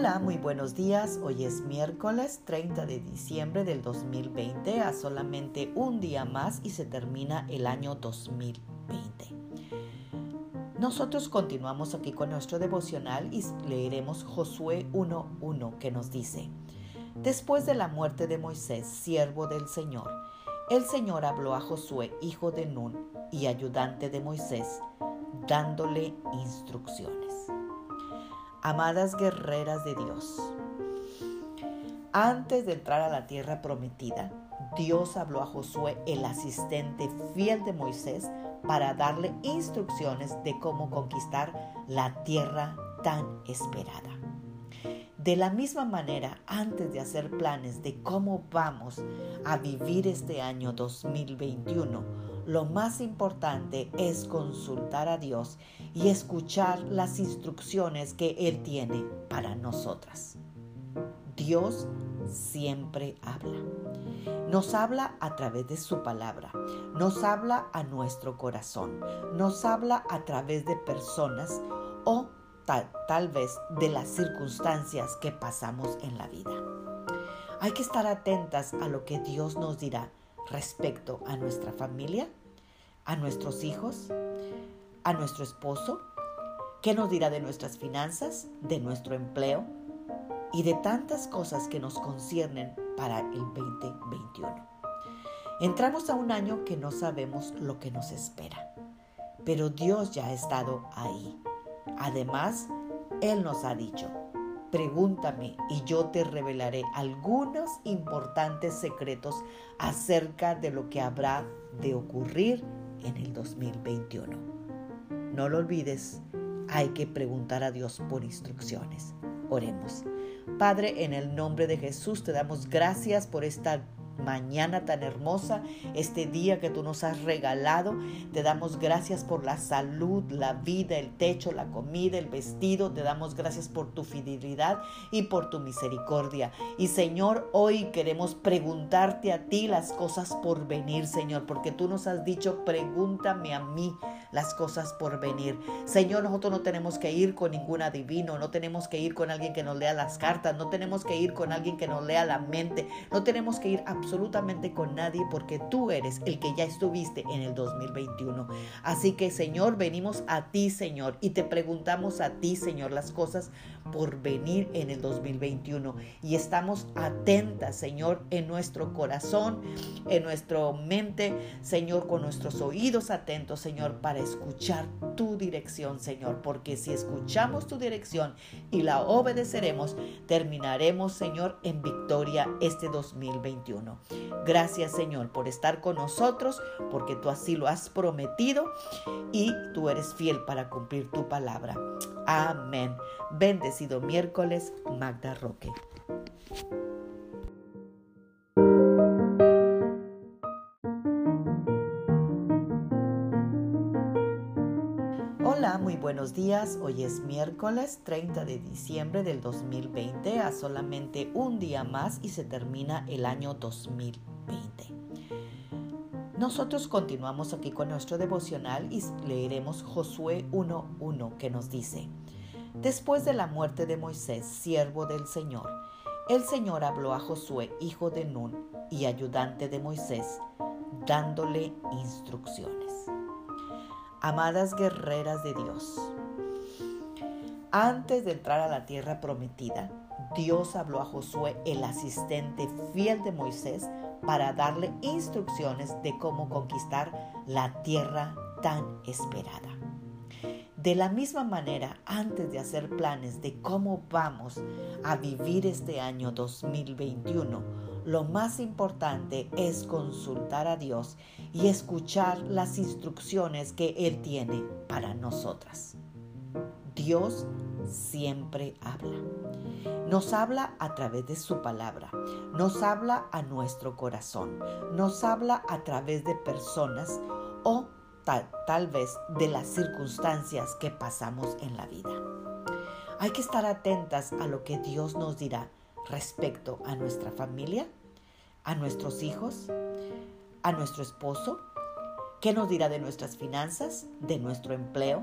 Hola, muy buenos días. Hoy es miércoles 30 de diciembre del 2020, a solamente un día más y se termina el año 2020. Nosotros continuamos aquí con nuestro devocional y leeremos Josué 1.1 que nos dice, Después de la muerte de Moisés, siervo del Señor, el Señor habló a Josué, hijo de Nun y ayudante de Moisés, dándole instrucciones. Amadas guerreras de Dios, antes de entrar a la tierra prometida, Dios habló a Josué, el asistente fiel de Moisés, para darle instrucciones de cómo conquistar la tierra tan esperada. De la misma manera, antes de hacer planes de cómo vamos a vivir este año 2021, lo más importante es consultar a Dios y escuchar las instrucciones que Él tiene para nosotras. Dios siempre habla. Nos habla a través de su palabra, nos habla a nuestro corazón, nos habla a través de personas o tal, vez de las circunstancias que pasamos en la vida. Hay que estar atentas a lo que Dios nos dirá respecto a nuestra familia, a nuestros hijos, a nuestro esposo, qué nos dirá de nuestras finanzas, de nuestro empleo y de tantas cosas que nos conciernen para el 2021. Entramos a un año que no sabemos lo que nos espera, pero Dios ya ha estado ahí Además, Él nos ha dicho, pregúntame y yo te revelaré algunos importantes secretos acerca de lo que habrá de ocurrir en el 2021. No lo olvides, hay que preguntar a Dios por instrucciones. Oremos. Padre, en el nombre de Jesús te damos gracias por esta mañana tan hermosa, este día que tú nos has regalado. Te damos gracias por la salud, la vida, el techo, la comida, el vestido. Te damos gracias por tu fidelidad y por tu misericordia. Y Señor, hoy queremos preguntarte a ti las cosas por venir, Señor, porque tú nos has dicho, pregúntame a mí las cosas por venir. Señor, nosotros no tenemos que ir con ningún adivino, no tenemos que ir con alguien que nos lea las cartas, no tenemos que ir con alguien que nos lea la mente, no tenemos que ir absolutamente con nadie porque tú eres el que ya estuviste en el 2021. Así que Señor, venimos a ti, Señor, y te preguntamos a ti, Señor, las cosas por venir en el 2021. Y estamos atentas, Señor, en nuestro corazón, en nuestra mente, Señor, con nuestros oídos atentos, Señor, para escuchar tu dirección, Señor. Porque si escuchamos tu dirección y la obedeceremos, terminaremos, Señor, en victoria este 2021. Gracias Señor por estar con nosotros, porque tú así lo has prometido y tú eres fiel para cumplir tu palabra. Amén. Bendecido miércoles, Magda Roque. Hola, muy buenos días. Hoy es miércoles 30 de diciembre del 2020, a solamente un día más y se termina el año 2020. Nosotros continuamos aquí con nuestro devocional y leeremos Josué 1.1 que nos dice, Después de la muerte de Moisés, siervo del Señor, el Señor habló a Josué, hijo de Nun y ayudante de Moisés, dándole instrucciones. Amadas guerreras de Dios, antes de entrar a la tierra prometida, Dios habló a Josué, el asistente fiel de Moisés, para darle instrucciones de cómo conquistar la tierra tan esperada. De la misma manera, antes de hacer planes de cómo vamos a vivir este año 2021, lo más importante es consultar a Dios y escuchar las instrucciones que Él tiene para nosotras. Dios siempre habla. Nos habla a través de su palabra, nos habla a nuestro corazón, nos habla a través de personas o tal, tal vez de las circunstancias que pasamos en la vida. Hay que estar atentas a lo que Dios nos dirá respecto a nuestra familia, a nuestros hijos, a nuestro esposo, qué nos dirá de nuestras finanzas, de nuestro empleo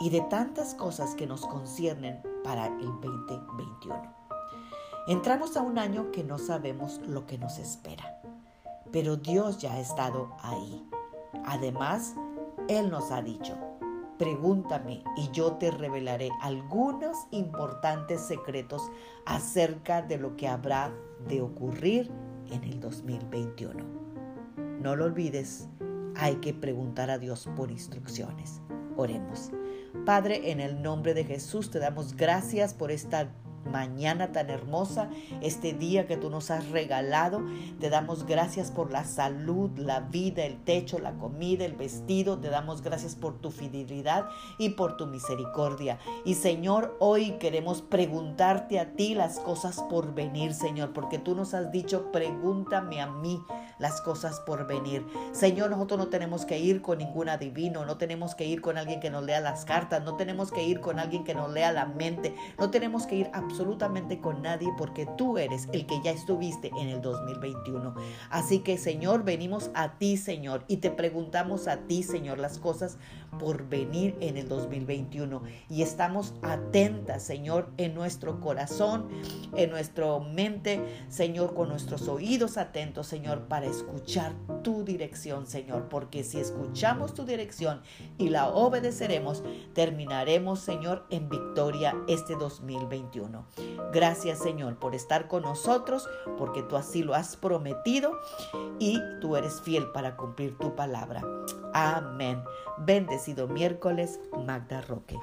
y de tantas cosas que nos conciernen para el 2021. Entramos a un año que no sabemos lo que nos espera, pero Dios ya ha estado ahí. Además, Él nos ha dicho, pregúntame y yo te revelaré algunos importantes secretos acerca de lo que habrá de ocurrir en el 2021. No lo olvides, hay que preguntar a Dios por instrucciones. Oremos. Padre, en el nombre de Jesús te damos gracias por esta mañana tan hermosa, este día que tú nos has regalado. Te damos gracias por la salud, la vida, el techo, la comida, el vestido. Te damos gracias por tu fidelidad y por tu misericordia. Y Señor, hoy queremos preguntarte a ti las cosas por venir, Señor, porque tú nos has dicho, pregúntame a mí las cosas por venir. Señor, nosotros no tenemos que ir con ningún adivino, no tenemos que ir con alguien que nos lea las cartas, no tenemos que ir con alguien que nos lea la mente, no tenemos que ir absolutamente con nadie porque tú eres el que ya estuviste en el 2021. Así que, Señor, venimos a ti, Señor, y te preguntamos a ti, Señor, las cosas por venir en el 2021. Y estamos atentas, Señor, en nuestro corazón, en nuestra mente, Señor, con nuestros oídos atentos, Señor, para escuchar tu dirección, Señor, porque si escuchamos tu dirección y la obedeceremos, terminaremos, Señor, en victoria este 2021. Gracias, Señor, por estar con nosotros, porque tú así lo has prometido y tú eres fiel para cumplir tu palabra. Amén. Bendecido miércoles, Magda Roque.